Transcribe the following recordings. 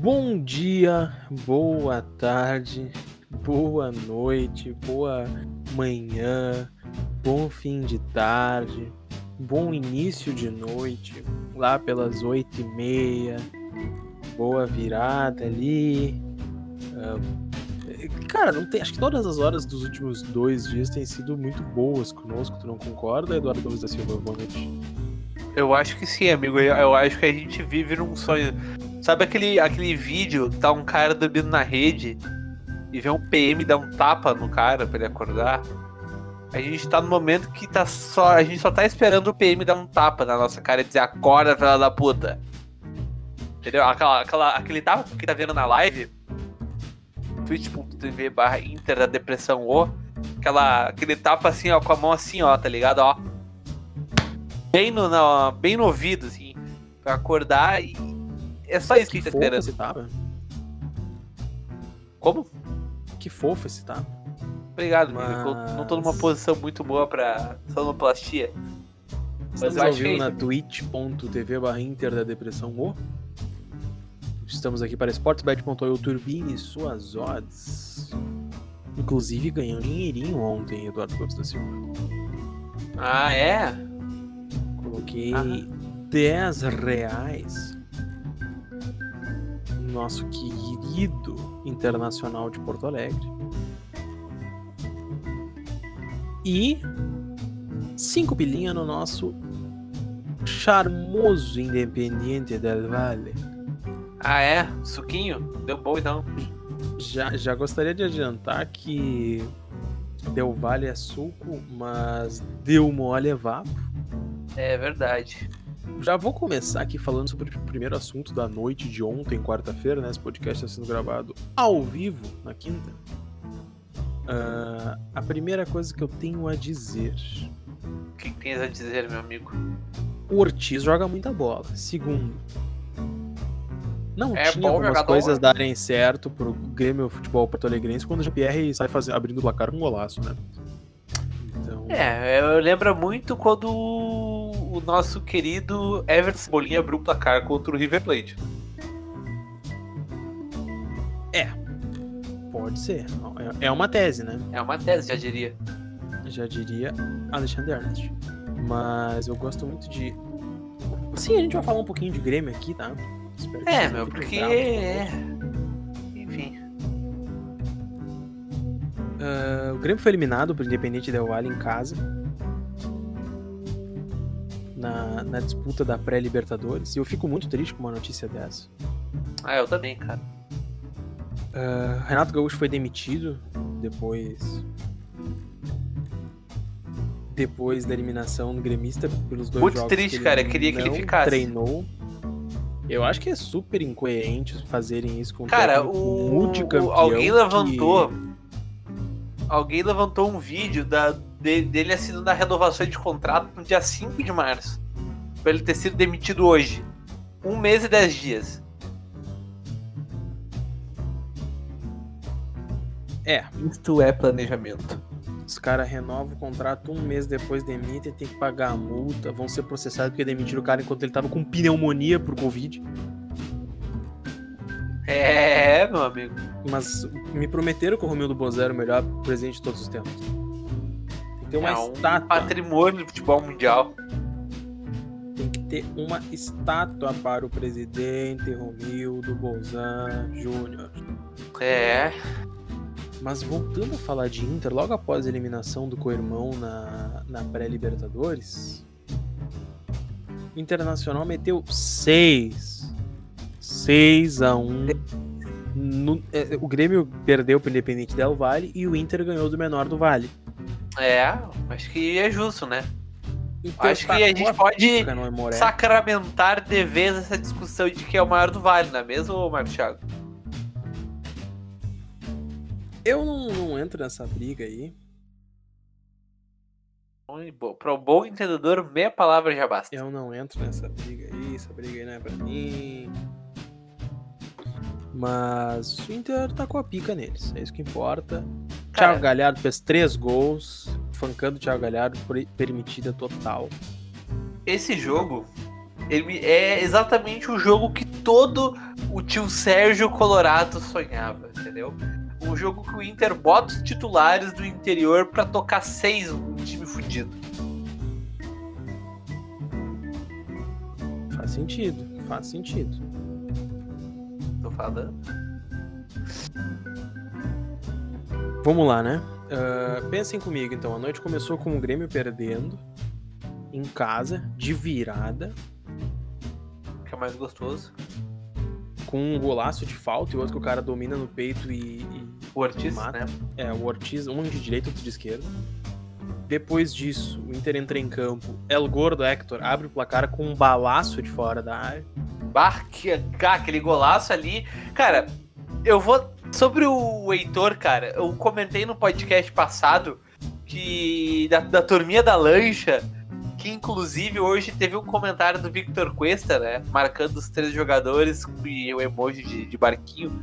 Bom dia, boa tarde, boa noite, boa manhã, bom fim de tarde, bom início de noite, lá pelas oito e meia, boa virada ali. cara, não tem, acho que todas as horas dos últimos dois dias têm sido muito boas conosco, tu não concorda, Eduardo Gomes da Silva? Boa noite. Eu acho que sim, amigo. Eu acho que a gente vive num sonho. Sabe aquele, aquele vídeo que tá um cara dormindo na rede e vê um PM dar um tapa no cara pra ele acordar? A gente tá no momento que tá só. A gente só tá esperando o PM dar um tapa na nossa cara e dizer acorda, filha da puta. Entendeu? Aquela, aquela, aquele tapa que tá vendo na live. twitch.tv barra Inter da Depressão O. Aquela, aquele tapa assim, ó, com a mão assim, ó, tá ligado? Ó. Bem no, no bem no ouvido, assim. Pra acordar e. É só isso que, que a gente tá esperando. Esse tapa. Como? Que fofo esse tapa. Obrigado, Mas... amigo. Eu não tô numa posição muito boa pra sonoplastia. Mas eu acho que é na twitch.tv barra Inter da Depressão O. Estamos aqui para sportsbet.io Turbine suas odds. Inclusive ganhou um dinheirinho ontem, Eduardo Gomes da Silva. Ah, é? Coloquei ah. 10 reais nosso querido Internacional de Porto Alegre. E 5 pilinha no nosso charmoso Independiente del Valle. Ah, é? Suquinho? Deu bom então. Já, já gostaria de adiantar que Del Valle é suco, mas deu mole é vapo. É verdade. Já vou começar aqui falando sobre o primeiro assunto da noite de ontem, quarta-feira, né? Esse podcast está sendo gravado ao vivo na quinta. Uh, a primeira coisa que eu tenho a dizer. O que, que tens a dizer, meu amigo? O Ortiz joga muita bola. Segundo, não é tinha algumas coisas darem certo pro Grêmio Futebol Porto Alegrense quando o Jean-Pierre sai fazendo, abrindo o placar com um golaço, né? Então... É, eu lembro muito quando o nosso querido Everton Bolinha abriu o placar contra o River Plate. É, pode ser. É, uma tese, né? É uma tese, já diria. Já diria Alexandre Ernest. Mas eu gosto muito de. Sim, a gente vai falar um pouquinho de Grêmio aqui, tá? é, meu, porque. Enfim. Uh, o Grêmio foi eliminado pro Independente Del Valle em casa. Na, na disputa da pré-Libertadores. E eu fico muito triste com uma notícia dessa. Ah, eu também, cara. Uh, Renato Gaúcho foi demitido depois. Depois da eliminação do gremista pelos dois muito jogos. Muito triste, que cara. Eu queria que ele ficasse. Treinou. Eu acho que é super incoerente fazerem isso com Cara, o multicampeão. Alguém levantou. Que... Alguém levantou um vídeo da, dele assinando a renovação de contrato no dia 5 de março. Pra ele ter sido demitido hoje. Um mês e dez dias. É. Isto é planejamento. Os caras renovam o contrato um mês depois demitem, tem que pagar a multa, vão ser processados porque demitiram o cara enquanto ele tava com pneumonia por Covid. É, meu amigo. Mas me prometeram que o Romildo Bozé era o melhor presente de todos os tempos. Tem que ter uma é estátua. Um patrimônio do futebol mundial. Tem que ter uma estátua para o presidente Romildo Bolzan Júnior. É. Mas voltando a falar de Inter, logo após a eliminação do co-irmão na, na pré-Libertadores, o Internacional meteu 6. 6 a 1 no, é, o Grêmio perdeu para o Independente Del Vale e o Inter ganhou do menor do Vale. É, acho que é justo, né? Então, acho que a gente pode sacramentar de vez essa discussão de que é o maior do Vale, não é mesmo, Marcos Thiago? Eu não, não entro nessa briga aí. Para o bom entendedor, meia palavra já basta. Eu não entro nessa briga aí, essa briga aí não é pra mim. Mas o Inter tá com a pica neles, é isso que importa. Cara, Thiago Galhardo fez três gols, fancando o Thiago Galhardo, permitida total. Esse jogo Ele é exatamente o jogo que todo o tio Sérgio Colorado sonhava, entendeu? Um jogo que o Inter bota os titulares do interior para tocar seis um time fudido. Faz sentido, faz sentido. Tô falando. Vamos lá, né? Uh, pensem comigo, então. A noite começou com o Grêmio perdendo em casa, de virada. Que é mais gostoso. Com um golaço de falta e outro que o cara domina no peito e. e o Ortiz, mata. né? É, o Ortiz, um de direita, outro de esquerda. Depois disso, o Inter entra em campo. El Gordo Hector abre o placar com um balaço de fora da área. Que, aquele golaço ali. Cara, eu vou. Sobre o Heitor, cara, eu comentei no podcast passado que. Da, da turminha da lancha que inclusive hoje teve um comentário do Victor Cuesta, né? Marcando os três jogadores e o emoji de, de barquinho.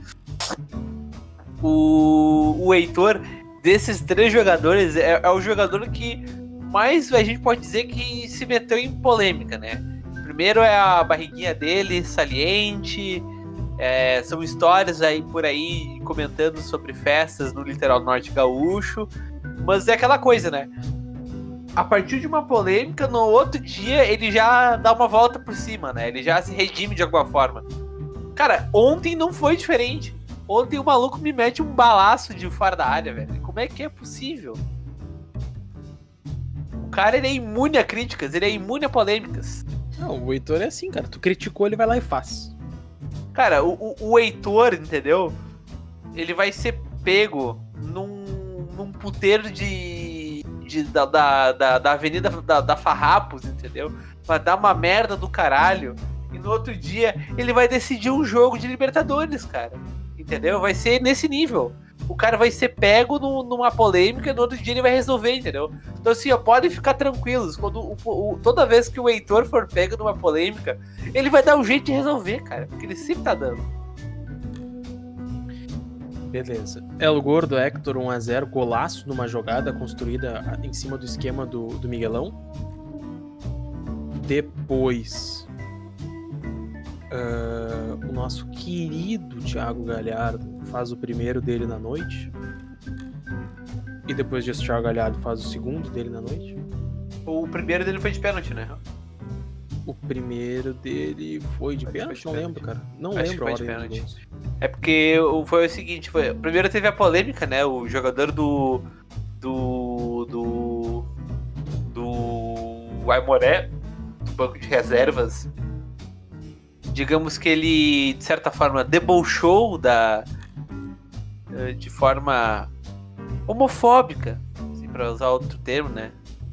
O, o Heitor, desses três jogadores, é, é, o jogador que mais a gente pode dizer que se meteu em polêmica, né? Primeiro é a barriguinha dele, saliente. É, são histórias aí por aí comentando sobre festas no litoral norte gaúcho. Mas é aquela coisa, né? a partir de uma polêmica, no outro dia ele já dá uma volta por cima, né? Ele já se redime de alguma forma. Cara, ontem não foi diferente. Ontem o maluco me mete um balaço de fora da área, velho. Como é que é possível? O cara ele é imune a críticas, ele é imune a polêmicas. Não, o Heitor é assim, cara. Tu criticou, ele vai lá e faz. Cara, o, o, Heitor, entendeu? Ele vai ser pego num, num puteiro de de, da, da, da, da avenida da, da Farrapos, entendeu? Vai dar uma merda do caralho. E no outro dia ele vai decidir um jogo de Libertadores, cara. Entendeu? Vai ser nesse nível. O cara vai ser pego no, numa polêmica e no outro dia ele vai resolver, entendeu? Então, assim, ó, podem ficar tranquilos. Quando o, o, toda vez que o Heitor for pego numa polêmica, ele vai dar um jeito de resolver, cara. Porque ele sempre tá dando. Beleza. El Gordo, Hector 1x0, golaço numa jogada construída em cima do esquema do, do Miguelão. Depois, uh, o nosso querido Thiago Galhardo faz o primeiro dele na noite. E depois o Thiago Galhardo faz o segundo dele na noite. O primeiro dele foi de pênalti, né? O primeiro dele foi de pênalti? Não lembro, cara. Não Acho lembro a ordem de pênalti. É porque foi o seguinte, foi, primeiro teve a polêmica, né? O jogador do. do. do. do Aimoré, do banco de reservas, digamos que ele, de certa forma, debochou da. Eh, de forma homofóbica, assim, para usar outro termo, né?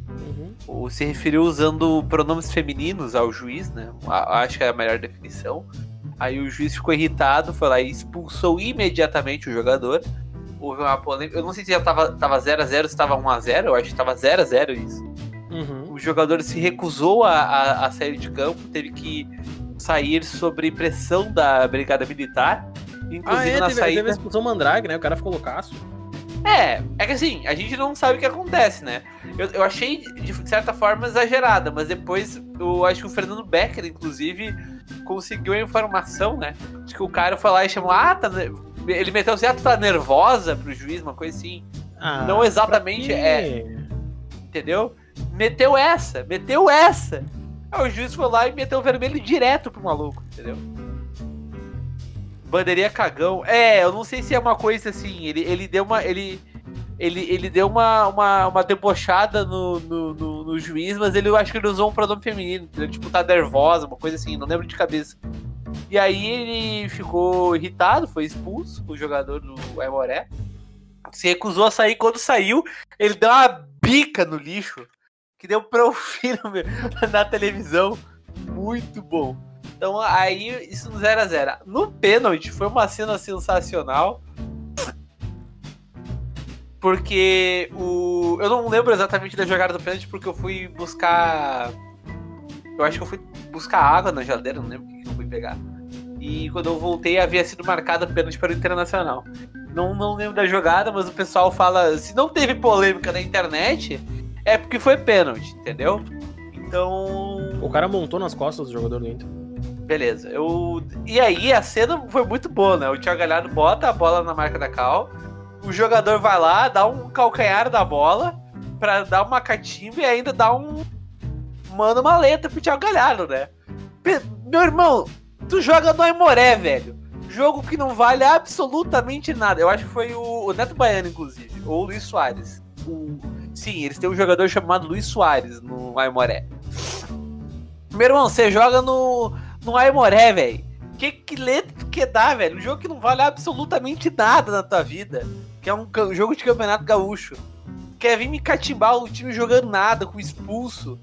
Uhum. Ou se referiu usando pronomes femininos ao juiz, né? Acho que é a melhor definição. Aí o juiz ficou irritado, foi lá e expulsou imediatamente o jogador. Houve uma polêmica. Eu não sei se já tava 0x0, tava 0 0, se tava 1x0, eu acho que tava 0x0 isso. Uhum. O jogador se recusou a, a, a, sair de campo, teve que sair sobre pressão da Brigada Militar. Inclusive ah, é, na teve, saída... teve a expulsão Mandrake, né? O cara ficou loucaço. É, é que assim, a gente não sabe o que acontece, né? Eu, eu achei, de certa forma, exagerada, mas depois eu acho que o Fernando Becker, inclusive, conseguiu a informação, né? De que o cara foi lá e chamou, ah, tá. Ele meteu assim, ah, tu tá nervosa pro juiz, uma coisa assim. Ah, não exatamente é. Entendeu? Meteu essa, meteu essa. Aí o juiz foi lá e meteu o vermelho direto pro maluco, entendeu? Bandeirinha cagão. É, eu não sei se é uma coisa assim. Ele, ele deu uma. Ele, ele, ele deu uma, uma, uma debochada no, no, no, no juiz, mas ele eu acho que ele usou um pronome feminino. Ele, tipo, tá nervosa, uma coisa assim, não lembro de cabeça. E aí ele ficou irritado, foi expulso, o jogador do Aimoré. Se recusou a sair. Quando saiu, ele deu uma bica no lixo. Que deu pra ouvir na televisão. Muito bom. Então aí, isso no 0x0. No pênalti, foi uma cena sensacional. Porque o. Eu não lembro exatamente da jogada do pênalti, porque eu fui buscar. Eu acho que eu fui buscar água na geladeira, não lembro o que eu fui pegar. E quando eu voltei, havia sido marcado pênalti para o Internacional. Não, não lembro da jogada, mas o pessoal fala. Se não teve polêmica na internet, é porque foi pênalti, entendeu? Então O cara montou nas costas do jogador do Inter. Beleza. Eu... E aí a cena foi muito boa, né? O Thiago Galhardo bota a bola na marca da Cal. O jogador vai lá, dá um calcanhar da bola pra dar uma catimba e ainda dá um. Manda uma letra pro Thiago Galhardo, né? Meu irmão, tu joga no Aimoré, velho. Jogo que não vale absolutamente nada. Eu acho que foi o, o Neto Baiano, inclusive. Ou o Luiz Soares. O... Sim, eles têm um jogador chamado Luiz Soares no Aimoré. Meu irmão, você joga no, no Aimoré, velho. Que, que letra tu quer dar, velho? Um jogo que não vale absolutamente nada na tua vida. Que é um, um jogo de campeonato gaúcho. Quer vir me catimbar o time jogando nada, com expulso.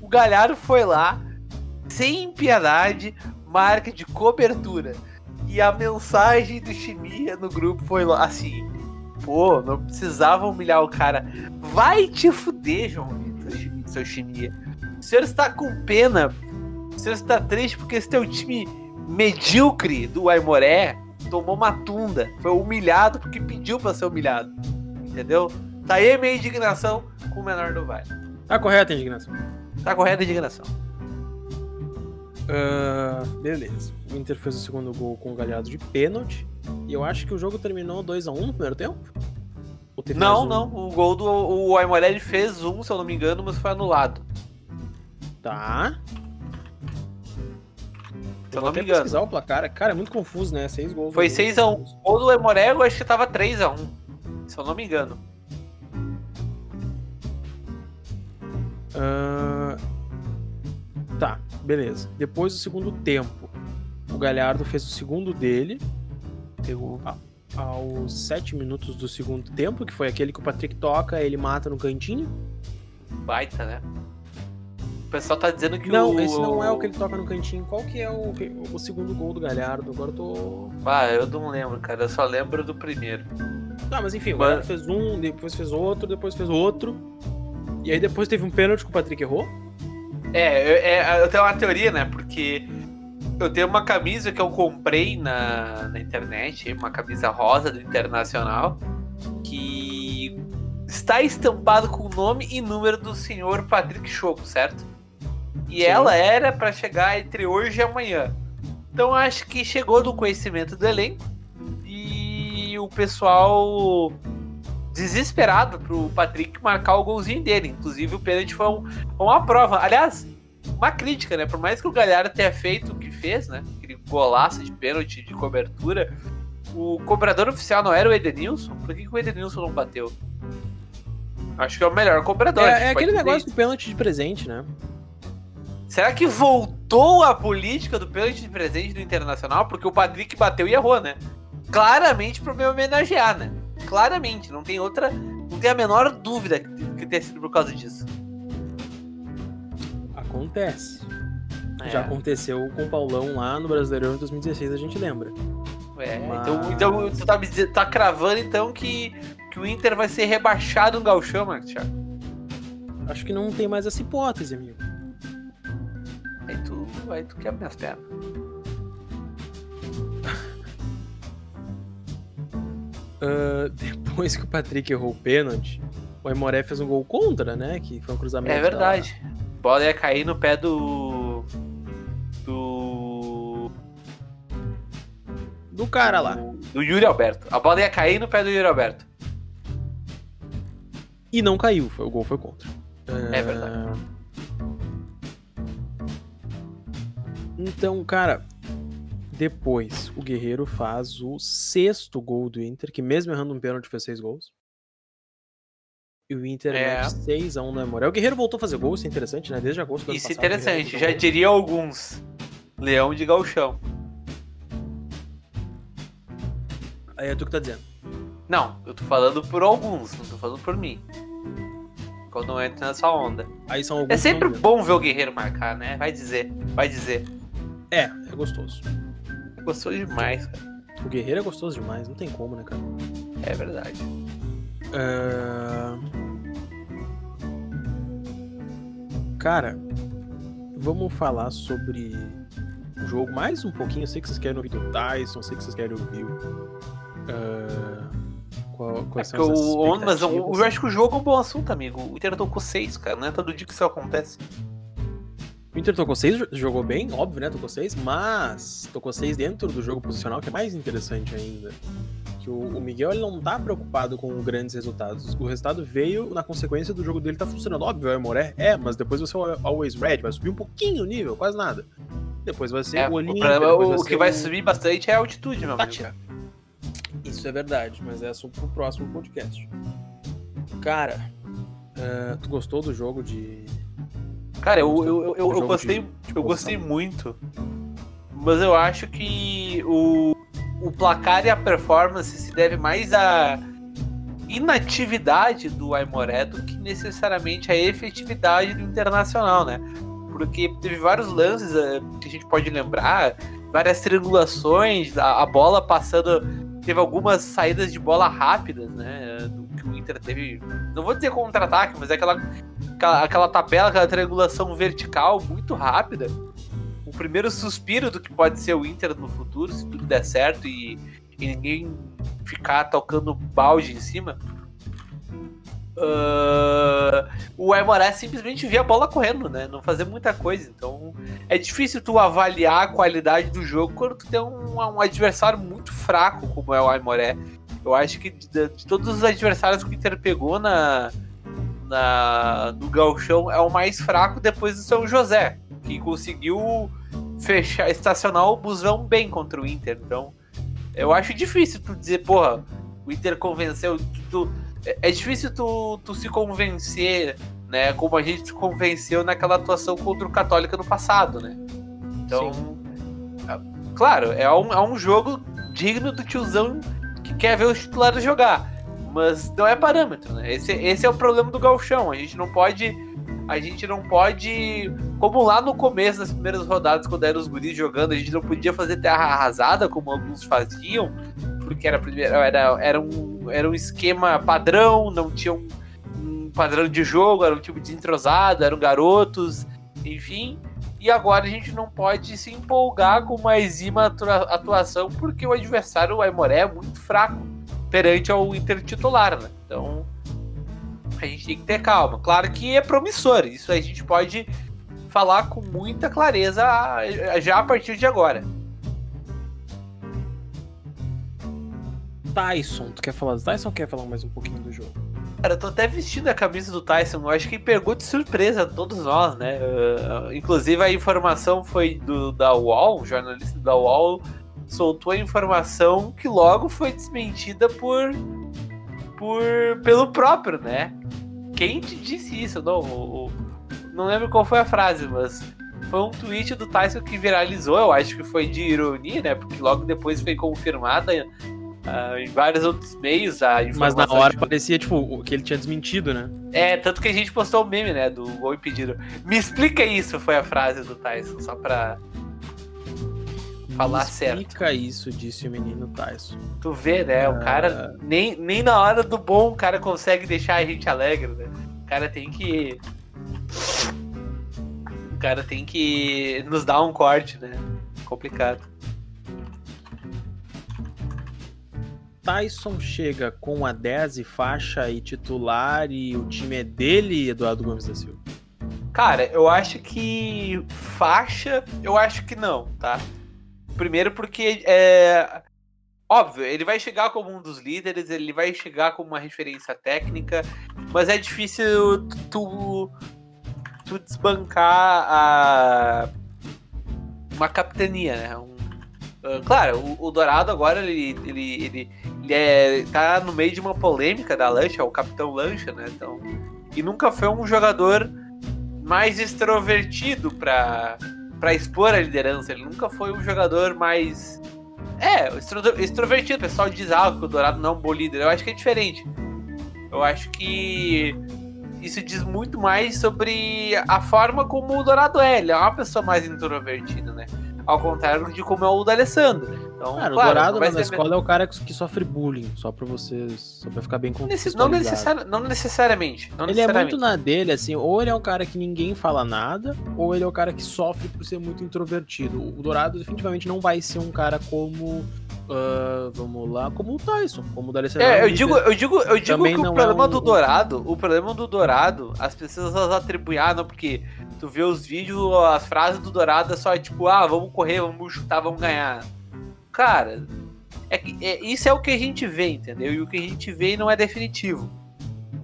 O Galhardo foi lá, sem piedade, marca de cobertura. E a mensagem do Chimia no grupo foi assim: pô, não precisava humilhar o cara. Vai te fuder, João Vitor, seu Chimia. O senhor está com pena. O senhor está triste porque esse teu time medíocre do Aimoré tomou uma tunda. Foi humilhado porque pediu para ser humilhado. Entendeu? Tá aí a minha indignação com o menor do Vale. Tá correta a indignação. Tá correta a indignação. Uh, beleza. O Inter fez o segundo gol com o Galhardo de pênalti. E eu acho que o jogo terminou 2x1 um no primeiro tempo. Não, um? não. O gol do o Aimorelli fez um, se eu não me engano, mas foi anulado. Tá. Se eu, não me engano. pesquisar o placar. Cara, é muito confuso, né? Seis gols. Foi 6x1. Um. Gol do eu acho que tava 3x1. Se eu não me engano. Uh, tá beleza. Depois do segundo tempo, o Galhardo fez o segundo dele. Pegou aos sete minutos do segundo tempo, que foi aquele que o Patrick toca, ele mata no cantinho. Baita, né? O pessoal tá dizendo que não, o... esse não é o que ele toca no cantinho. Qual que é o, o segundo gol do Galhardo? Agora eu tô. Ah, eu não lembro, cara. Eu só lembro do primeiro. Tá, mas enfim, o Galhardo fez um, depois fez outro, depois fez outro. E aí depois teve um pênalti que o Patrick errou. É, eu, é, eu tenho uma teoria, né? Porque eu tenho uma camisa que eu comprei na, na internet, uma camisa rosa do Internacional, que está estampado com o nome e número do senhor Patrick Choco, certo? E Sim. ela era para chegar entre hoje e amanhã. Então acho que chegou do conhecimento do elenco e o pessoal desesperado pro Patrick marcar o golzinho dele. Inclusive, o pênalti foi um, uma prova. Aliás, uma crítica, né? Por mais que o Galhardo tenha feito o que fez, né? Aquele golaço de pênalti de cobertura, o cobrador oficial não era o Edenilson? Por que, que o Edenilson não bateu? Acho que é o melhor cobrador. É, é aquele negócio do pênalti de presente, né? Será que voltou a política do pênalti de presente do Internacional? Porque o Patrick bateu e errou, né? Claramente para me homenagear, né? Claramente, não tem outra. Não tem a menor dúvida que tenha sido por causa disso. Acontece. É. Já aconteceu com o Paulão lá no Brasileirão em 2016, a gente lembra. É, Mas... então, então tu tá, tá cravando então que, que o Inter vai ser rebaixado no Galchão, Marcos Thiago? Acho que não tem mais essa hipótese, amigo. Aí tu, aí tu quebra minhas pernas. uh, depois que o Patrick errou o pênalti, o Aimoré fez um gol contra, né? Que foi um cruzamento. É verdade. Da... A bola ia cair no pé do. Do. Do cara lá. Do Yuri Alberto. A bola ia cair no pé do Yuri Alberto. E não caiu, foi, o gol foi contra. É, é verdade. Então, cara, depois, o Guerreiro faz o sexto gol do Inter, que mesmo errando um pênalti fez seis gols. E o Inter é. 6x1 no Memorial. O Guerreiro voltou a fazer gol, isso é interessante, né? Desde agosto do Isso é interessante, já diria alguns. Leão de galchão. Aí é tu que tá dizendo. Não, eu tô falando por alguns, não tô falando por mim. Quando entra nessa onda. Aí são é sempre bom ver o Guerreiro marcar, né? Vai dizer, vai dizer. É, é gostoso. Gostoso demais, cara. O Guerreiro é gostoso demais, não tem como, né, cara? É verdade. Uh... Cara, vamos falar sobre o jogo mais um pouquinho. Eu sei que vocês querem ouvir do Tyson, eu sei que vocês querem ouvir. Uh... Qual, quais é o, mas eu, eu acho que o jogo é um bom assunto, amigo. O Inter tocou seis, cara. Não é todo dia que isso acontece. Inter tocou 6, jogou bem, óbvio, né? Tocou 6, mas tocou 6 dentro do jogo posicional, que é mais interessante ainda. Que o, o Miguel ele não tá preocupado com grandes resultados. O resultado veio na consequência do jogo dele tá funcionando. Óbvio, é o Moré, é, mas depois você é always red, vai subir um pouquinho o nível, quase nada. Depois vai ser É, o Olímpia. o, o que vai subir bastante é a altitude, meu amigo. Isso é verdade, mas é assunto pro próximo podcast. Cara, eh, tu gostou do jogo de. Cara, eu, eu, eu, eu, jogo gostei, eu gostei muito. Mas eu acho que o, o placar e a performance se deve mais à inatividade do Aimoré do que necessariamente à efetividade do Internacional, né? Porque teve vários lances eh, que a gente pode lembrar, várias triangulações, a, a bola passando. Teve algumas saídas de bola rápidas, né? Do que o Inter teve. Não vou dizer contra-ataque, mas é aquela aquela, aquela tabela, aquela triangulação vertical muito rápida. O primeiro suspiro do que pode ser o Inter no futuro, se tudo der certo e, e ninguém ficar tocando balde em cima. Ah, o Aimoré simplesmente via a bola correndo, né? Não fazer muita coisa. Então é difícil tu avaliar a qualidade do jogo quando tu tem um, um adversário muito fraco como é o Aimoré. Eu acho que de, de todos os adversários que o Inter pegou na, na, no Galchão é o mais fraco depois do São José, que conseguiu fechar, estacionar o busão bem contra o Inter. Então, eu acho difícil tu dizer, porra, o Inter convenceu. Tu, é- é difícil tu, tu se convencer, né? Como a gente se convenceu naquela atuação contra o Católica no passado, né? Então, é- claro, é um, é um jogo digno do tiozão que quer ver os titulares jogar mas não é parâmetro, né? Esse, esse é o problema do galchão. A gente não pode, a gente não pode, como lá no começo das primeiras rodadas quando eram os guris jogando, a gente não podia fazer terra arrasada como alguns faziam, porque era primeiro, era, era um era um esquema padrão, não tinha um, um padrão de jogo, era um time desentrosado, eram garotos, enfim. E agora a gente não pode se empolgar com uma exima atua- atuação porque o adversário, o Aimoré, é muito fraco perante ao Inter titular, né? Então a gente tem que ter calma. Claro que é promissor, isso a gente pode falar com muita clareza ah, já a partir de agora. Tyson, tu quer falar do Tyson ou quer falar mais um pouquinho do jogo? Cara, eu tô até vestindo a camisa do Tyson, eu acho que pegou de surpresa a todos nós, né? Uh, inclusive a informação foi do, da UOL, um jornalista da UOL soltou a informação que logo foi desmentida por, por pelo próprio, né? Quem te disse isso? Não, o- o- não lembro qual foi a frase, mas foi um tweet do Tyson que viralizou, eu acho que foi de ironia, né? Porque logo depois foi confirmada ah, em vários outros meios a informação. Mas na hora de- parecia, tipo, que ele tinha desmentido, né? é, tanto que a gente postou o meme, né, do gol impedido. Me explica isso, foi a frase do Tyson, só pra Falar Me certo. explica isso, disse o menino Tyson. tu ver, né, o Ah. cara, nem, nem na hora do bom o cara consegue deixar a gente alegre, né? O cara tem que... O cara tem que nos dar um corte, né? Complicado. Tyson chega com a 10 e faixa e titular e o time é dele, Eduardo Gomes da Silva. Cara, eu acho que faixa, eu acho que não, tá? Primeiro porque é óbvio, ele vai chegar como um dos líderes, ele vai chegar como uma referência técnica, mas é difícil tu tu desbancar a uma capitania, né? Um- ah, claro, o, o Dourado agora ele ele, ele, ele é, tá no meio de uma polêmica da Lancha, o capitão Lancha, né? Então, e nunca foi um jogador mais extrovertido pra, pra expor a liderança. Ele nunca foi um jogador mais. É, extro- extrovertido. O pessoal diz ah, que o Dourado não é um bom líder. Eu acho que é diferente. Eu acho que isso diz muito mais sobre a forma como o Dourado é. Ele é uma pessoa mais introvertida, né? Ao contrário de como é o do Alessandro. Então, Cara, o claro, Dourado não vai na ser- escola é o cara que sofre bullying, só pra vocês. Só pra ficar bem necess- não, necessari- não necessariamente. Não Ele é necessariamente. muito na dele, assim, ou ele é um cara que ninguém fala nada, ou ele é o cara que sofre por ser muito introvertido. O Dourado definitivamente não vai ser um cara como. ah, vamos lá, como o Tyson, como o D'Alessandro. É, eu digo, eu digo, eu digo Também que o é problema um- do Dourado, o problema do Dourado, as pessoas elas atribuem, ah, não, porque tu vê os vídeos, as frases do Dourado é só tipo, ah, vamos correr, vamos chutar, vamos ganhar. Cara, é, é- isso é o que a gente vê, entendeu? E o que a gente vê não é definitivo.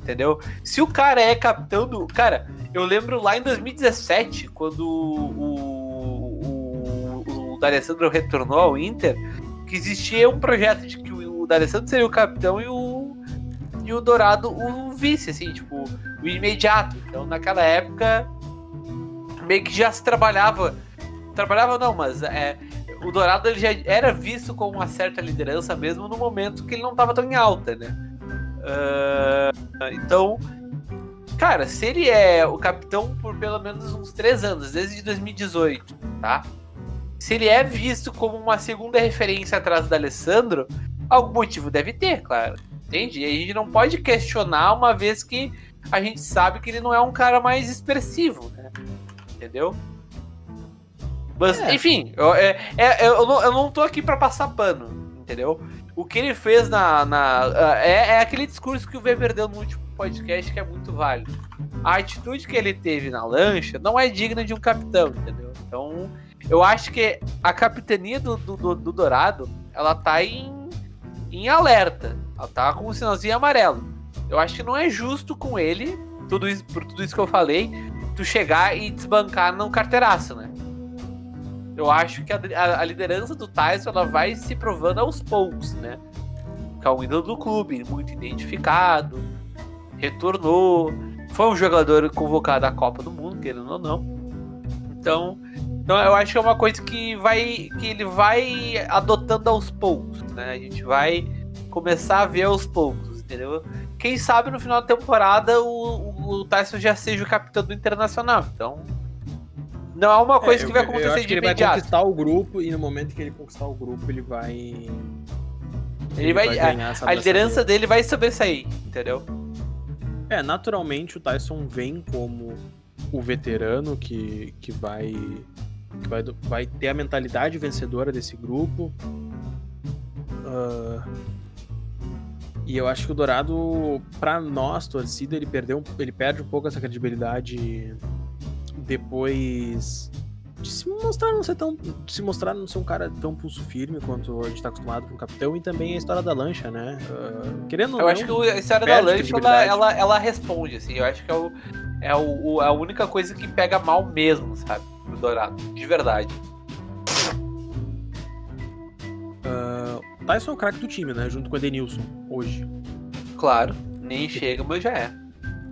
Entendeu? Se o cara é capitão do. Cara, eu lembro lá em 2017, quando o, o, o D'Alessandro retornou ao Inter, que existia um projeto de que o, o D'Alessandro seria o capitão e o, e o Dourado o vice, assim, tipo, o imediato. Então, naquela época, meio que já se trabalhava. Trabalhava não, mas é, o Dourado ele já era visto com uma certa liderança mesmo no momento que ele não estava tão em alta, né? Ah, então, cara, se ele é o capitão por pelo menos uns três anos, desde 2018, tá? Se ele é visto como uma segunda referência atrás do Alessandro, algum motivo deve ter, claro. Entende? E a gente não pode questionar uma vez que a gente sabe que ele não é um cara mais expressivo, né? Entendeu? Mas, É. enfim, eu, é, é- eu, não, eu não tô aqui pra passar pano, entendeu? O que ele fez na. na é, é aquele discurso que o Weber deu no último podcast que é muito válido. A atitude que ele teve na lancha não é digna de um capitão, entendeu? Então, eu acho que a capitania do, do, do- do Dourado, ela tá em, em alerta. Ela tá com um sinalzinho amarelo. Eu acho que não é justo com ele, tudo isso, por tudo isso que eu falei, tu chegar e desbancar no carteiraço, né? Eu acho que a, a- a liderança do Tyson ela vai se provando aos poucos, né? É um ídolo do clube, muito identificado, retornou, foi um jogador convocado à Copa do Mundo, querendo ou não. Então, então eu acho que é uma coisa que vai que ele vai adotando aos poucos, né? A gente vai começar a ver aos poucos, entendeu? Quem sabe no final da temporada o, o, o Tyson já seja o capitão do Internacional. Então, não é uma coisa É, que vai eu- eu acontecer acho de que ele vai imediato. conquistar o grupo e no momento que ele conquistar o grupo, ele vai. Ele vai- ganhar essa A liderança dele vai sobressair, entendeu? É, naturalmente o Tyson vem como o veterano que, que vai. que vai, vai ter a mentalidade vencedora desse grupo. Ah, e eu acho que o Dourado, pra nós, torcida, ele perdeu, ele perde um pouco essa credibilidade depois de se mostrar não ser tão. de se mostrar não ser um cara tão pulso firme quanto a gente tá acostumado com o capitão, e também a história da lancha, né? Ah, querendo ou Eu não, acho que a história da lancha ela, ela, ela responde, assim. Eu acho que é, o, é o, a única coisa que pega mal mesmo, sabe? Pro Dourado. De verdade. ah, o Tyson é o craque do time, né? Junto com o Edenilson, hoje. Claro. Nem chega, mas já é.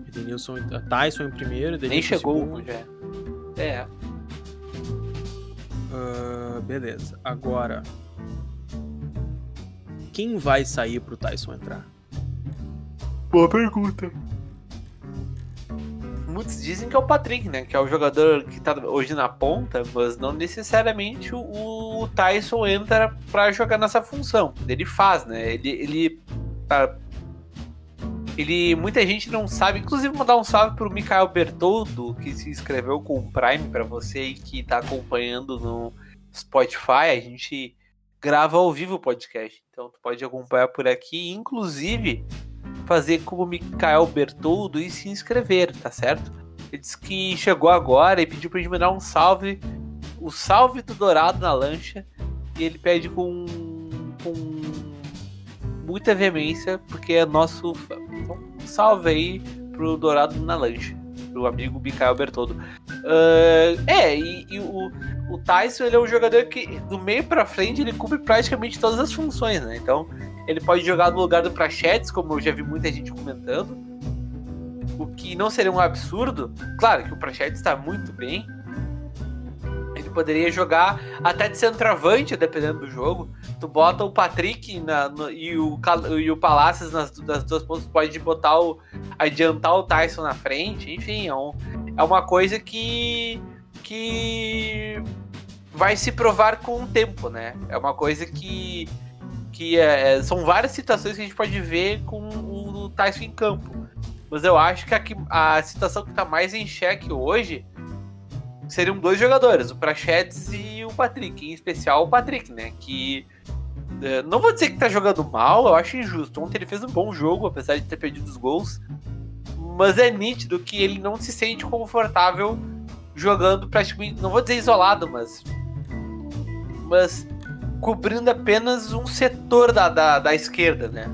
Edenilson, Tyson em primeiro, Edenilson Nem em chegou, segundo. já é. É. Ah, beleza. Agora. Quem vai sair pro Tyson entrar? Boa pergunta. Muitos dizem que é o Patrick, né? Que é o jogador que tá hoje na ponta, mas não necessariamente o, o Tyson entra pra jogar nessa função. Ele faz, né? Ele. ele tá- ele muita gente não sabe, inclusive mandar um salve pro Mikael Bertoldo, que se inscreveu com o Prime pra você e que tá acompanhando no Spotify. A gente grava ao vivo o podcast, então tu pode acompanhar por aqui, inclusive fazer como o Mikael Bertoldo e se inscrever, tá certo? Ele disse que chegou agora e pediu pra gente mandar um salve, o salve do Dourado na lancha, e ele pede com, com muita veemência, porque é nosso. Então, salve aí pro Dourado na lancha, pro amigo Mikael Bertoldo. Ah, é, e, e o, o Tyson ele é um jogador que do meio pra frente ele cumpre praticamente todas as funções, né? Então ele pode jogar no lugar do Prachetes, como eu já vi muita gente comentando. O que não seria um absurdo. Claro que o Prachetes está muito bem. Ele poderia jogar até de centroavante, dependendo do jogo. Tu bota o Patrick na- no- e, o, e o Palácios nas, das duas pontas, pode botar o. adiantar o Tyson na frente. Enfim, é, um- é uma coisa que. que vai se provar com o tempo, né? É uma coisa que. que é, é são várias situações que a gente pode ver com o Tyson em campo. Mas eu acho que a, a situação que tá mais em xeque hoje seriam dois jogadores, o Prachetes e o Patrick, em especial o Patrick, né? Que é, não vou dizer que tá jogando mal, eu acho injusto. Ontem ele fez um bom jogo, apesar de ter perdido os gols. Mas é nítido que ele não se sente confortável jogando praticamente, não vou dizer isolado, mas. Mas cobrindo apenas um setor da, da, da esquerda, né?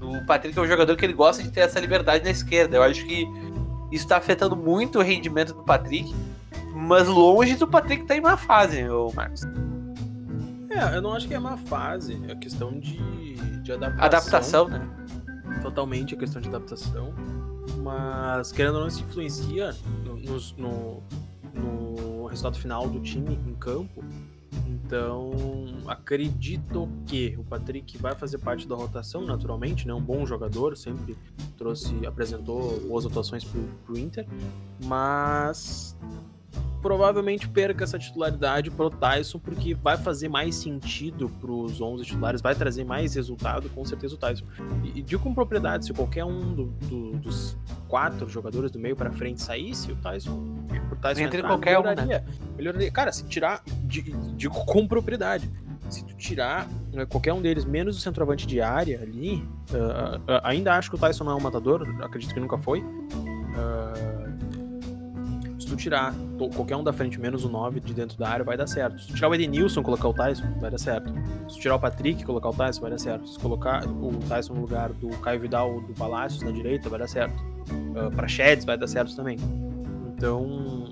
O Patrick é um jogador que ele gosta de ter essa liberdade na esquerda. Eu acho que isso está afetando muito o rendimento do Patrick, mas longe do Patrick estar tá em má fase, o Marcos. É, eu não acho que é má fase, é questão de, de adaptação. Adaptação, né? Totalmente a questão de adaptação. Mas, querendo ou não, isso influencia no, no, no resultado final do time em campo. Então, acredito que o Patrick vai fazer parte da rotação, naturalmente, né? Um bom jogador, sempre trouxe, apresentou boas atuações pro, pro Inter, mas provavelmente perca essa titularidade pro Tyson, porque vai fazer mais sentido pros 11 titulares, vai trazer mais resultado, com certeza o Tyson. E, e digo com propriedade, se qualquer um do, do, dos quatro jogadores do meio para frente saísse, o Tyson, o Tyson Entre entrar, qualquer melhoraria, um, né? melhoraria. Cara, se tirar, digo com propriedade, se tu tirar né, qualquer um deles, menos o centroavante de área ali, uh, uh, ainda acho que o Tyson não é um matador, acredito que nunca foi. Uh, tu tirar qualquer um da frente menos o 9 de dentro da área, vai dar certo. Se tu tirar o Edenilson colocar o Tyson, vai dar certo. Se tu tirar o Patrick colocar o Tyson, vai dar certo. Se colocar o Tyson no lugar do Caio Vidal ou do Palácios na direita, vai dar certo. Uh, pra Sheds vai dar certo também. Então,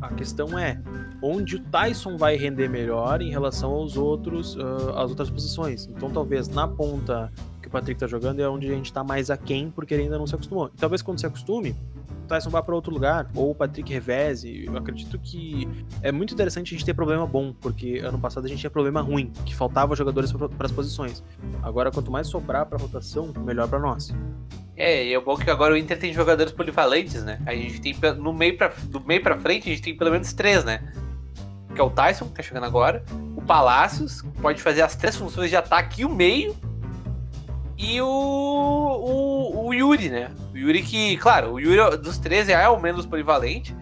a, a, questão é onde o Tyson vai render melhor em relação aos outros, uh, às outras posições. Então, talvez na ponta que o Patrick tá jogando é onde a gente tá mais aquém, porque ele ainda não se acostumou. E talvez quando se acostume, Tyson vá para outro lugar, ou o Patrick reveze. Eu acredito que é muito interessante a gente ter problema bom, porque ano passado a gente tinha problema ruim, que faltava jogadores para as posições. Agora, quanto mais sobrar para rotação, melhor para nós. É, e é bom que agora o Inter tem jogadores polivalentes, né? A gente tem no meio para do meio para frente, a gente tem pelo menos três, né? Que é o Tyson, que tá chegando agora, o Palácios, que pode fazer as três funções de ataque e o meio, e o, o, o, Yuri, né? O Yuri que, claro, o Yuri dos 13 é o menos polivalente,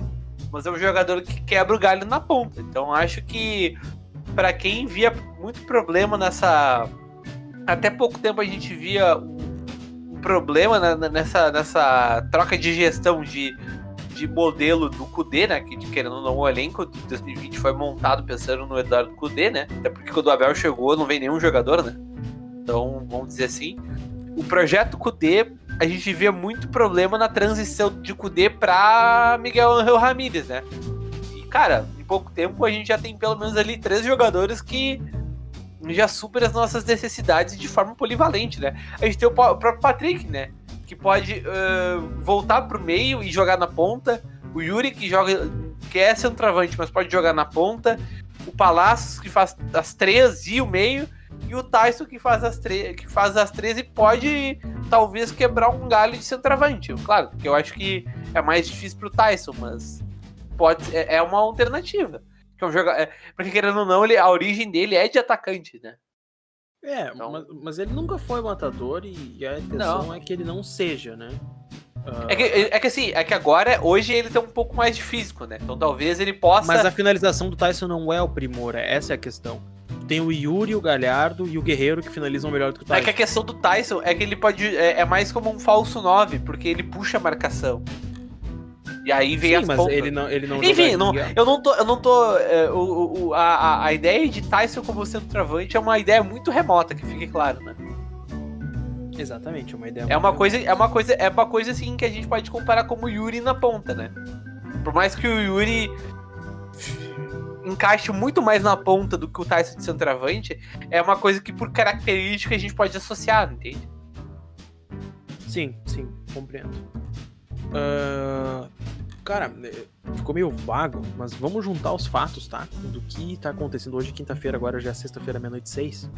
mas é um jogador que quebra o galho na ponta. Então acho que para quem via muito problema nessa. Até pouco tempo a gente via um problema nessa, nessa troca de gestão de, de modelo do Kudê, né? Que querendo ou não, o elenco de 2020 foi montado pensando no Eduardo Kudê, né? Até porque quando o Abel chegou não veio nenhum jogador, né? Então, vamos dizer assim, o projeto Kudê, a gente vê muito problema na transição de Kudê para Miguel Angel Ramírez, né? E, cara, em pouco tempo a gente já tem pelo menos ali três jogadores que já superam as nossas necessidades de forma polivalente, né? A gente tem o próprio Patrick, né? Que pode uh, voltar pro meio e jogar na ponta. O Yuri, que joga, que é centroavante, mas pode jogar na ponta. O Palácios, que faz as três e o meio e o Tyson que faz as, que faz as 13 pode talvez quebrar um galho de centroavante. Claro, porque eu acho que é mais difícil pro Tyson, mas pode é, é uma alternativa. Que é um joga, é, porque querendo ou não, ele, a origem dele é de atacante, né? É, então... mas, mas, ele nunca foi matador e a intenção não. é que ele não seja, né? Uh... É, que, é que assim, é que agora, hoje ele tem um pouco mais de físico, né? Então talvez ele possa. Mas a finalização do Tyson não é o primor, essa é a questão tem o Yuri, o Galhardo e o Guerreiro que finalizam melhor do que o Tyson. É que a questão do Tyson é que ele pode. É, é mais como um falso 9, porque ele puxa a marcação. E aí vem Sim, as mas pontas. ele não, ele não Enfim, não, eu não tô. Eu não tô é, o, o, a, a ideia de Tyson como centroavante é uma ideia muito remota, que fique claro, né? Exatamente, é uma ideia é uma coisa É uma coisa, é uma coisa assim que a gente pode comparar como o Yuri na ponta, né? Por mais que o Yuri encaixe muito mais na ponta do que o Tyson de centroavante, é uma coisa que por característica a gente pode associar, entende? Sim, sim, compreendo. Uh, cara, é, ficou meio vago, mas vamos juntar os fatos, tá? Do que tá acontecendo hoje, quinta-feira, agora já é sexta-feira, meia-noite seis.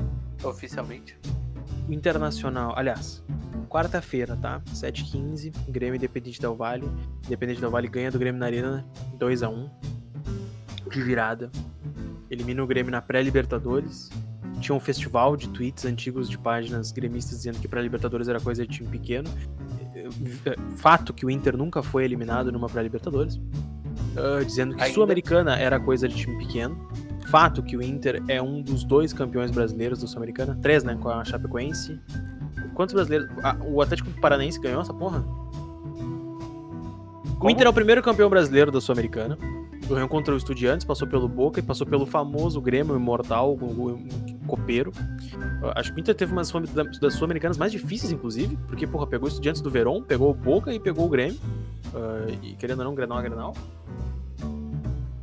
Oficialmente. Internacional, aliás, quarta-feira, tá? 7h15, Grêmio Independente Del Vale. Independente Del Vale ganha do Grêmio na Arena, 2x1 de virada. elimina o Grêmio na pré-Libertadores. Tinha um festival de tweets antigos de páginas gremistas dizendo que pré-Libertadores era coisa de time pequeno. Fato que o Inter nunca foi eliminado numa pré-Libertadores. Uh, dizendo que Sul-Americana era coisa de time pequeno. Fato que o Inter é um dos dois campeões brasileiros da Sul-Americana. Três, né? Com a Chapecoense. Quantos brasileiros? Ah, o Atlético Paranaense ganhou essa porra? Como? O Inter é o primeiro campeão brasileiro da Sul-Americana. Ganhou contra o Estudiantes, passou pelo Boca e passou pelo famoso Grêmio Imortal, o, Copeiro. Acho que o Inter teve umas das Sul-Americanas mais difíceis, inclusive, porque, porra, pegou o Estudiantes do Verón, pegou o Boca e pegou o Grêmio. Uh, e querendo ou não, Grenal é Grenal.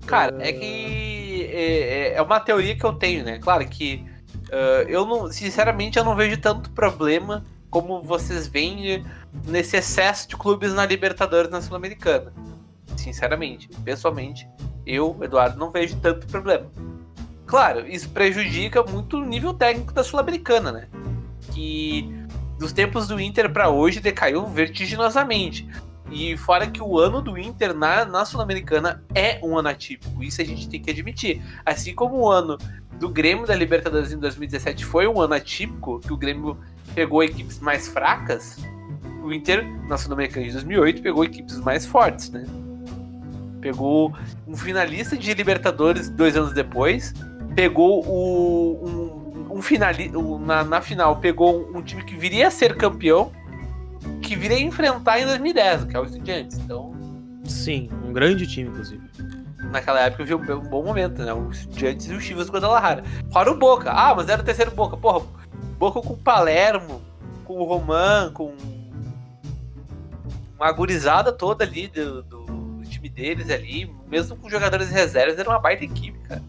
Cara, uh... é que é, é, é, uma teoria que eu tenho, né? Claro que uh, eu não, sinceramente, eu não vejo tanto problema como vocês veem nesse excesso de clubes na Libertadores na Sul-Americana. Sinceramente, pessoalmente, eu, Eduardo, não vejo tanto problema. Claro, isso prejudica muito o nível técnico da Sul-Americana, né? Que dos tempos do Inter para hoje decaiu vertiginosamente. E fora que o ano do Inter na, na Sul-Americana é um ano atípico, isso a gente tem que admitir. Assim como o ano do Grêmio da Libertadores em 2017 foi um ano atípico, que o Grêmio pegou equipes mais fracas, o Inter na Sul-Americana de 2008 pegou equipes mais fortes, né? Pegou um finalista de Libertadores dois anos depois, pegou o, um, um finalista na, na final pegou um time que viria a ser campeão que viria enfrentar em 2010, que é o Estudiantes. Então. Sim, um grande time, inclusive. Naquela época viu um bom momento, né? O Estudiantes e o Chivas Guadalajara. Fora o Boca. Ah, mas era o terceiro Boca. Porra, Boca com o Palermo, com o Roman, com uma gurizada toda ali do, do time deles ali, mesmo com jogadores reservas, era uma baita equipe, cara.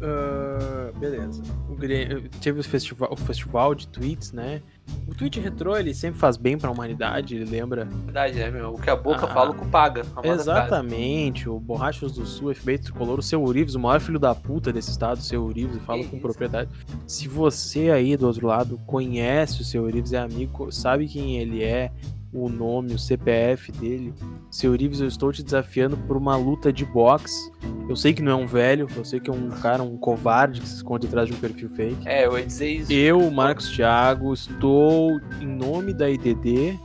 Uh, beleza. O Grêmio, teve o festival, o festival de tweets, né? O tweet retrô, ele sempre faz bem pra humanidade, ele lembra. Verdade, né, meu? O que a boca ah, fala, o que paga. Exatamente. O Borrachos do Sul, FBI Tricolor, o seu Urives, o maior filho da puta desse estado, o seu Urives, e fala com isso? propriedade. Se você aí do outro lado conhece o seu Urives, é amigo, sabe quem ele é, o nome, o CPF dele. Seu Urives, eu estou te desafiando por uma luta de boxe. Eu sei que não é um velho, eu sei que é um cara, um covarde que se esconde atrás de um perfil fake. É, eu ia dizer isso. Eu, Marcos Thiago, estou em nome da IDD.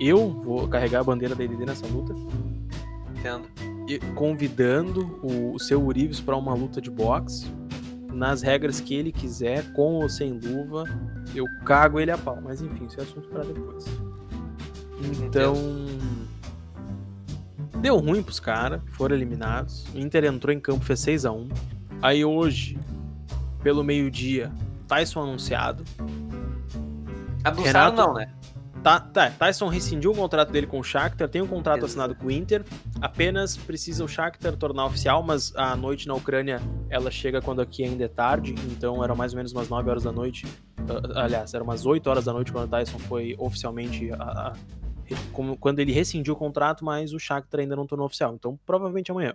Eu vou carregar a bandeira da IDD nessa luta. Entendo. E convidando o seu Urives para uma luta de boxe. Nas regras que ele quiser, com ou sem luva, eu cago ele a pau. Mas enfim, isso é assunto para depois. Então. Deu ruim pros caras, foram eliminados. O Inter entrou em campo, fez 6x1. Aí hoje, pelo meio-dia, Tyson anunciado. Anunciado Renato... não, né? Tá, tá, Tyson rescindiu o contrato dele com o Shakhtar, tem um contrato assinado com o Inter, apenas precisa o Shakhtar tornar oficial, mas a noite na Ucrânia ela chega quando aqui ainda é tarde, então eram mais ou menos umas 9 horas da noite, uh, aliás, eram umas 8 horas da noite quando o Tyson foi oficialmente uh, como, quando ele rescindiu o contrato, mas o Shakhtar ainda não tornou oficial. Então, provavelmente amanhã.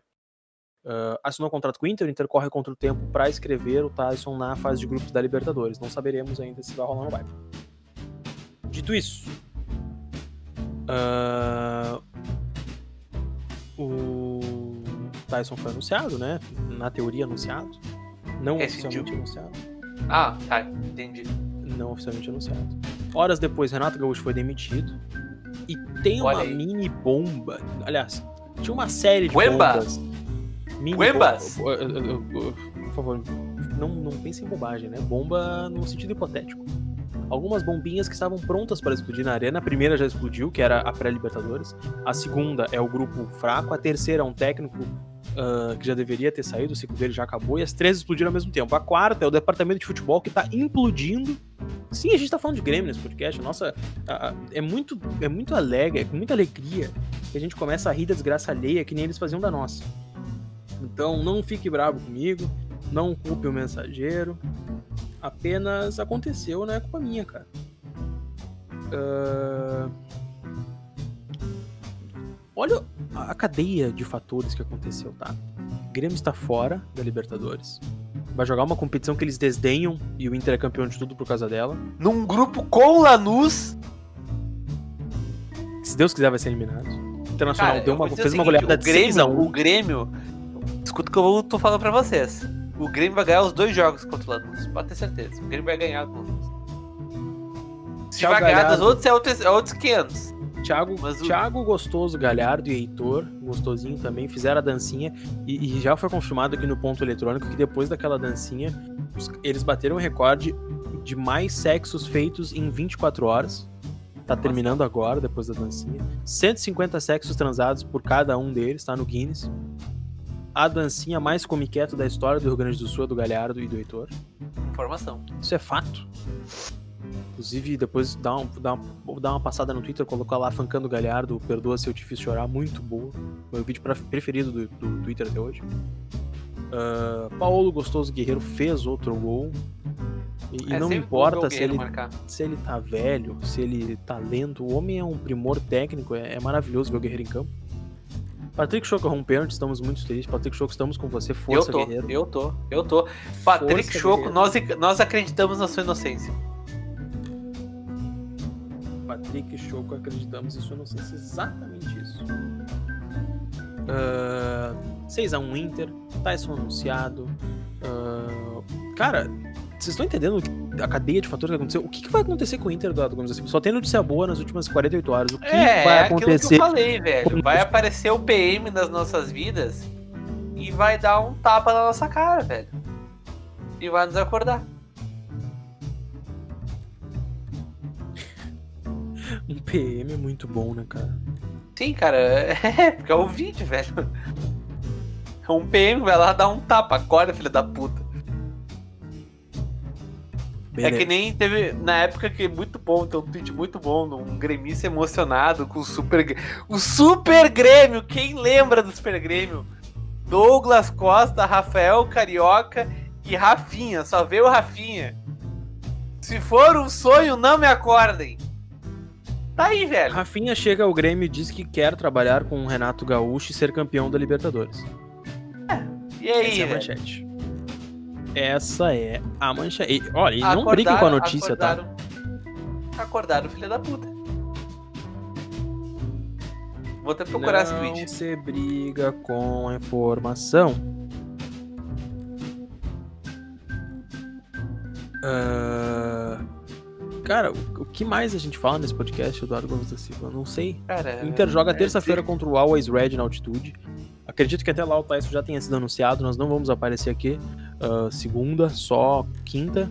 Uh, assinou o contrato com o Inter, o Inter corre contra o tempo para escrever o Tyson na fase de grupos da Libertadores. Não saberemos ainda se vai rolar ou não vai. Dito isso, uh, o Tyson foi anunciado, né? Na teoria anunciado. Não oficialmente anunciado. Ah, tá, entendi. Não oficialmente anunciado. Horas depois, Renato Gaúcho foi demitido. Tem Olha uma aí. mini bomba. Aliás, tinha uma série de Wemba. bombas. Mini Wembas? Por favor, não, não pense em bobagem, né? Bomba no sentido hipotético. Algumas bombinhas que estavam prontas para explodir na arena. A primeira já explodiu, que era a pré-Libertadores. A segunda é o grupo fraco. A terceira é um técnico uh, que já deveria ter saído, o ciclo dele já acabou. E as três explodiram ao mesmo tempo. A quarta é o departamento de futebol que está implodindo Sim, a gente tá falando de Grêmio nesse podcast. Nossa, é muito, é muito alegre, é com muita alegria que a gente começa a rir da desgraça alheia que nem eles faziam da nossa. Então não fique bravo comigo, não culpe o mensageiro. Apenas aconteceu, não é culpa minha, cara. Uh... Olha a cadeia de fatores que aconteceu, tá? Grêmio está fora da Libertadores vai jogar uma competição que eles desdenham e o Inter é campeão de tudo por causa dela. Num grupo com Lanús. Se Deus quiser, vai ser eliminado. O Internacional Cara, deu uma, fez uma goleada de Grêmio, O Grêmio escuta o que eu tô falando pra vocês. O Grêmio vai ganhar os dois jogos contra o Lanús. Pode ter certeza. O Grêmio vai ganhar do Lanús. Se vai ganhar dos outros, é outros, é outros 500. Thiago, Mas o- Thiago Gostoso, Galhardo e Heitor, gostosinho também, fizeram a dancinha e, e já foi confirmado aqui no ponto eletrônico que depois daquela dancinha, eles bateram o recorde de mais sexos feitos em 24 horas. Tá terminando agora, depois da dancinha. 150 sexos transados por cada um deles, tá no Guinness. A dancinha mais comiqueto da história do Rio Grande do Sul do Galhardo e do Heitor. Informação. Isso é fato. Inclusive, depois dá, um, dá, um- dá uma passada no Twitter, colocar lá Fancando Galhardo, Perdoa Se Eu Te Fiz Chorar, muito boa. O vídeo preferido do, do Twitter até hoje. Ah, Paulo Gostoso Guerreiro fez outro gol. E, É não importa se ele, marcar. se ele tá velho, se ele tá lento. O homem é um primor técnico, é, é maravilhoso ver o Guerreiro em campo. Patrick Choco um pênalti, estamos muito felizes. Patrick Choco, estamos com você. Força, eu tô, Guerreiro. eu tô, eu tô. Patrick Força, Choco, nós, nós acreditamos na sua inocência. Patrick Choco, acreditamos em sua inocência. Exatamente isso. Ah, 6x1 Inter, Tyson anunciado. Ah, cara, vocês estão entendendo a cadeia de fatores que aconteceu? O que, que vai acontecer com o Inter, Eduardo Gomes? Assim, só tem notícia boa nas últimas 48 horas. O que é, vai é aquilo que acontecer? eu falei, velho. Vai aparecer o PM nas nossas vidas e vai dar um tapa na nossa cara, velho. E vai nos acordar. Um PM é muito bom, né, cara? Sim, cara, é, porque é o vídeo, velho. É um PM, vai lá dar um tapa. Acorda, filho da puta. É Beleza. que nem teve na época que é muito bom, tem um tweet muito bom, um gremista emocionado com o Super O Super Grêmio, quem lembra do Super Grêmio? Douglas Costa, Rafael Carioca e Rafinha, só veio o Rafinha. Se for um sonho, não me acordem. Tá aí, velho. Rafinha chega ao Grêmio e diz que quer trabalhar com o Renato Gaúcho e ser campeão da Libertadores. E aí, Essa é a manchete. Essa é a manchete. E, Olha, e não briguem com a notícia, tá? acordaram, Acordaram, filho da puta. Vou até procurar esse não tweet. se briga com a informação. Ah, Cara, o- que mais a gente fala nesse podcast, Eduardo Gomes da Silva? Eu Não sei. Cara, Inter joga é, terça-feira contra o Always Red na altitude. Acredito que até lá o Tyson já tenha sido anunciado. Nós não vamos aparecer aqui ah, segunda, só quinta.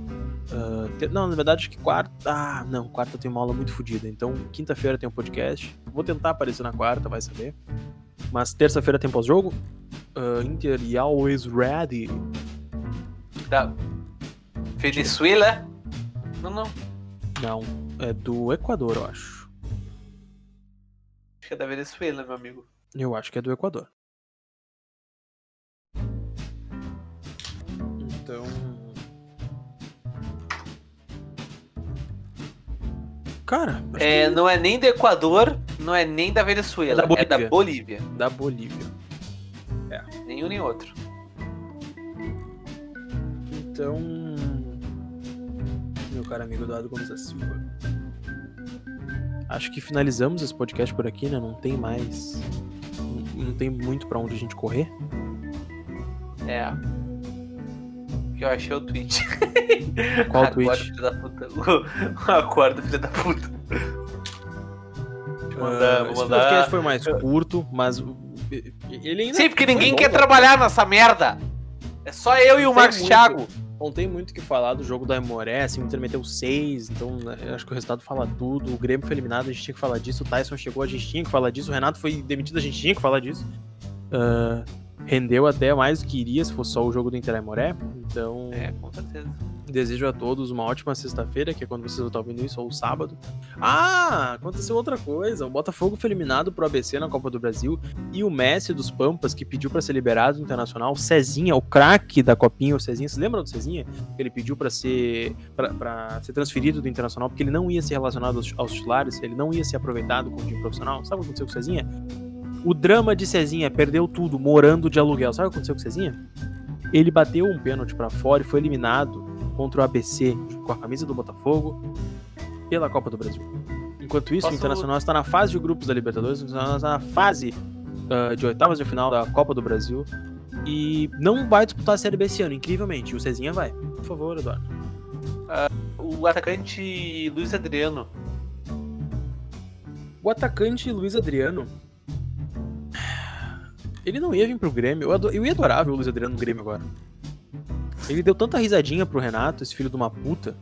Te- Não, na verdade, acho que quarta. Ah, não, quarta tem uma aula muito fodida. Então, quinta-feira tem um podcast. Vou tentar aparecer na quarta, vai saber. Mas terça-feira tem pós-jogo. Ah, Inter e Always Ready. Da Venezuela? Não, não. Não, é do Equador, eu acho. Acho que é da Venezuela, meu amigo. Eu acho que é do Equador. Então. Cara, É, que não é nem do Equador, não é nem da Venezuela, É da é da Bolívia. da Bolívia. Nenhum nem outro. Então. Meu caro amigo Eduardo Gomes da Silva. Acho que finalizamos esse podcast por aqui, né? Não tem mais. Não tem muito pra onde a gente correr. É. Eu achei o tweet. Qual Acorda, tweet? filho da puta. Acorda, filho da puta. Vou mandar, Ah, vou esse mandar. podcast foi mais curto, mas ele ainda Sim, porque ninguém bom, quer né? trabalhar nessa merda. É só eu e o Marcos. Thiago. Não tem muito o que falar do jogo da Emoré, assim, o Inter meteu 6, então né, acho que o resultado fala tudo. O Grêmio foi eliminado, a gente tinha que falar disso. O Tyson chegou, a gente tinha que falar disso. O Renato foi demitido, a gente tinha que falar disso. Ah, rendeu até mais do que iria se fosse só o jogo do Inter Emoré. Então, É, com certeza. desejo a todos uma ótima sexta-feira, que é quando vocês vão estar ouvindo isso, ou sábado. Ah, aconteceu outra coisa. O Botafogo foi eliminado pro ABC na Copa do Brasil e o Messi dos Pampas, que pediu pra ser liberado do Internacional, o Cezinha, o craque da Copinha, o Cezinha, vocês lembram do Cezinha? Ele pediu pra ser pra ser transferido do Internacional porque ele não ia ser relacionado aos, aos titulares, ele não ia ser aproveitado como time profissional. Sabe o que aconteceu com o Cezinha? O drama de Cezinha perdeu tudo morando de aluguel. Sabe o que aconteceu com o Cezinha? Ele bateu um pênalti pra fora e foi eliminado contra o ABC com a camisa do Botafogo pela Copa do Brasil. Enquanto isso, Posso- o Internacional está na fase de grupos da Libertadores, o Internacional está na fase ah, de oitavas de final da Copa do Brasil. E não vai disputar a Série B esse ano, incrivelmente. E o Cezinha vai. Por favor, Eduardo. O atacante Luiz Adriano. O atacante Luiz Adriano. Ele não ia vir pro Grêmio. Eu, ado- eu ia adorar ver o Luiz Adriano no Grêmio agora. Ele deu tanta risadinha pro Renato, esse filho de uma puta.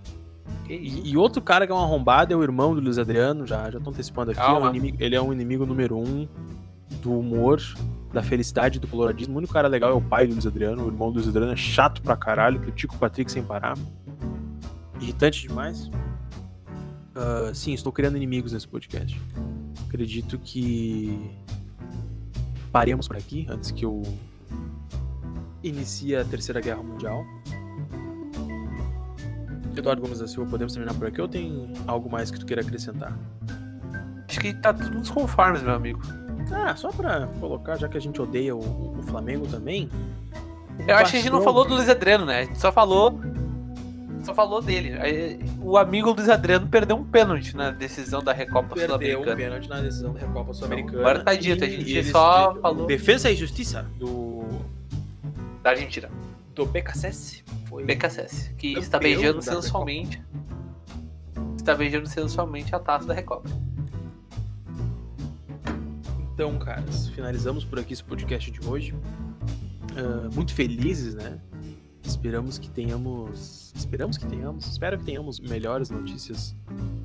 E, e outro cara que é um arrombado é o irmão do Luiz Adriano, já já tô antecipando aqui. é um inimigo- ele é um inimigo número um do humor, da felicidade, do coloradismo. O único cara legal é o pai do Luiz Adriano. O irmão do Luiz Adriano é chato pra caralho, critica o Patrick sem parar. Irritante demais. Ah, sim, estou criando inimigos nesse podcast. Acredito que paremos por aqui antes que eu inicie a Terceira Guerra Mundial. Eduardo Gomes da Silva, podemos terminar por aqui ou tem algo mais que tu queira acrescentar? Acho que tá tudo nos conformes, meu amigo. Ah, só pra colocar, já que a gente odeia o, o Flamengo também. Eu acho que a gente não falou do Luiz Adriano, né? A gente só falou. Só falou dele. O amigo Luiz Adriano perdeu um pênalti na decisão da Recopa Perdeu um Sul-Americana. pênalti na decisão da Recopa Sul-Americana. Agora tá dito, a gente só falou- Defesa e Justiça do, Da Argentina. do BKSS. Foi BKSS. Que está beijando sensualmente. Está beijando sensualmente a taça da Recopa. Então, caras, finalizamos por aqui esse podcast de hoje. Ah, muito felizes, né? Esperamos que tenhamos. Esperamos que tenhamos. Espero que tenhamos melhores notícias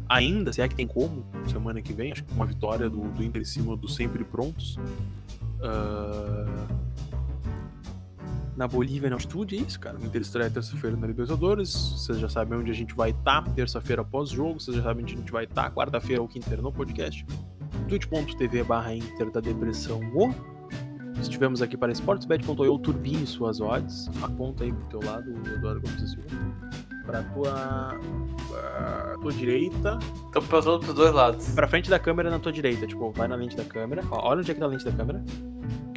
ainda, se é que tem como, semana que vem. Acho que uma vitória do, do Inter em cima do Sempre Prontos. Ah, na Bolívia, na altitude, é isso, cara. O Inter estreia terça-feira na Libertadores. Vocês já sabem onde a gente vai estar. Terça-feira após o jogo. Vocês já sabem onde a gente vai estar. Quarta-feira ou quinta-feira no podcast twitch.tv barra Inter da Depressão O. Estivemos aqui para sportsbet.io, turbine suas odds. Aponta aí pro teu lado, Eduardo Gomes da Silva. Pra tua, pra tua direita. Então passou pros dois lados. Pra frente da câmera na tua direita. Tipo, vai na lente da câmera. Ó, olha onde é que tá a lente da câmera.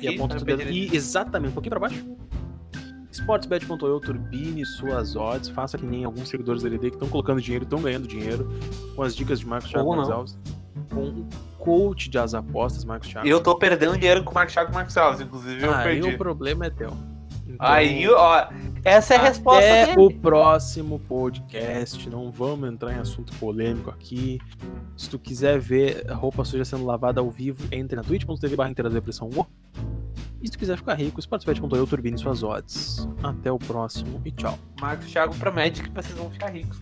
E Aqui, aponta na o teu dedo. E exatamente, um pouquinho pra baixo. Sportsbet.io, turbine suas odds. Faça que nem alguns seguidores da LD que estão colocando dinheiro, estão ganhando dinheiro. Com as dicas de Marcos Thiago não. Com o coach de as apostas, Marcos Thiago. E eu tô perdendo dinheiro com o Marcos Thiago Marcos Alves, inclusive eu Aí perdi. o problema é teu. Então, Aí, ó, essa é a resposta até dele. o próximo podcast. Não vamos entrar em assunto polêmico aqui. Se tu quiser ver roupa suja sendo lavada ao vivo, entre na twitch.tv barra Depressão. E se tu quiser ficar rico, sportsbet.eu, turbine suas odds. Até o próximo e tchau. Marcos Thiago promete que vocês vão ficar ricos.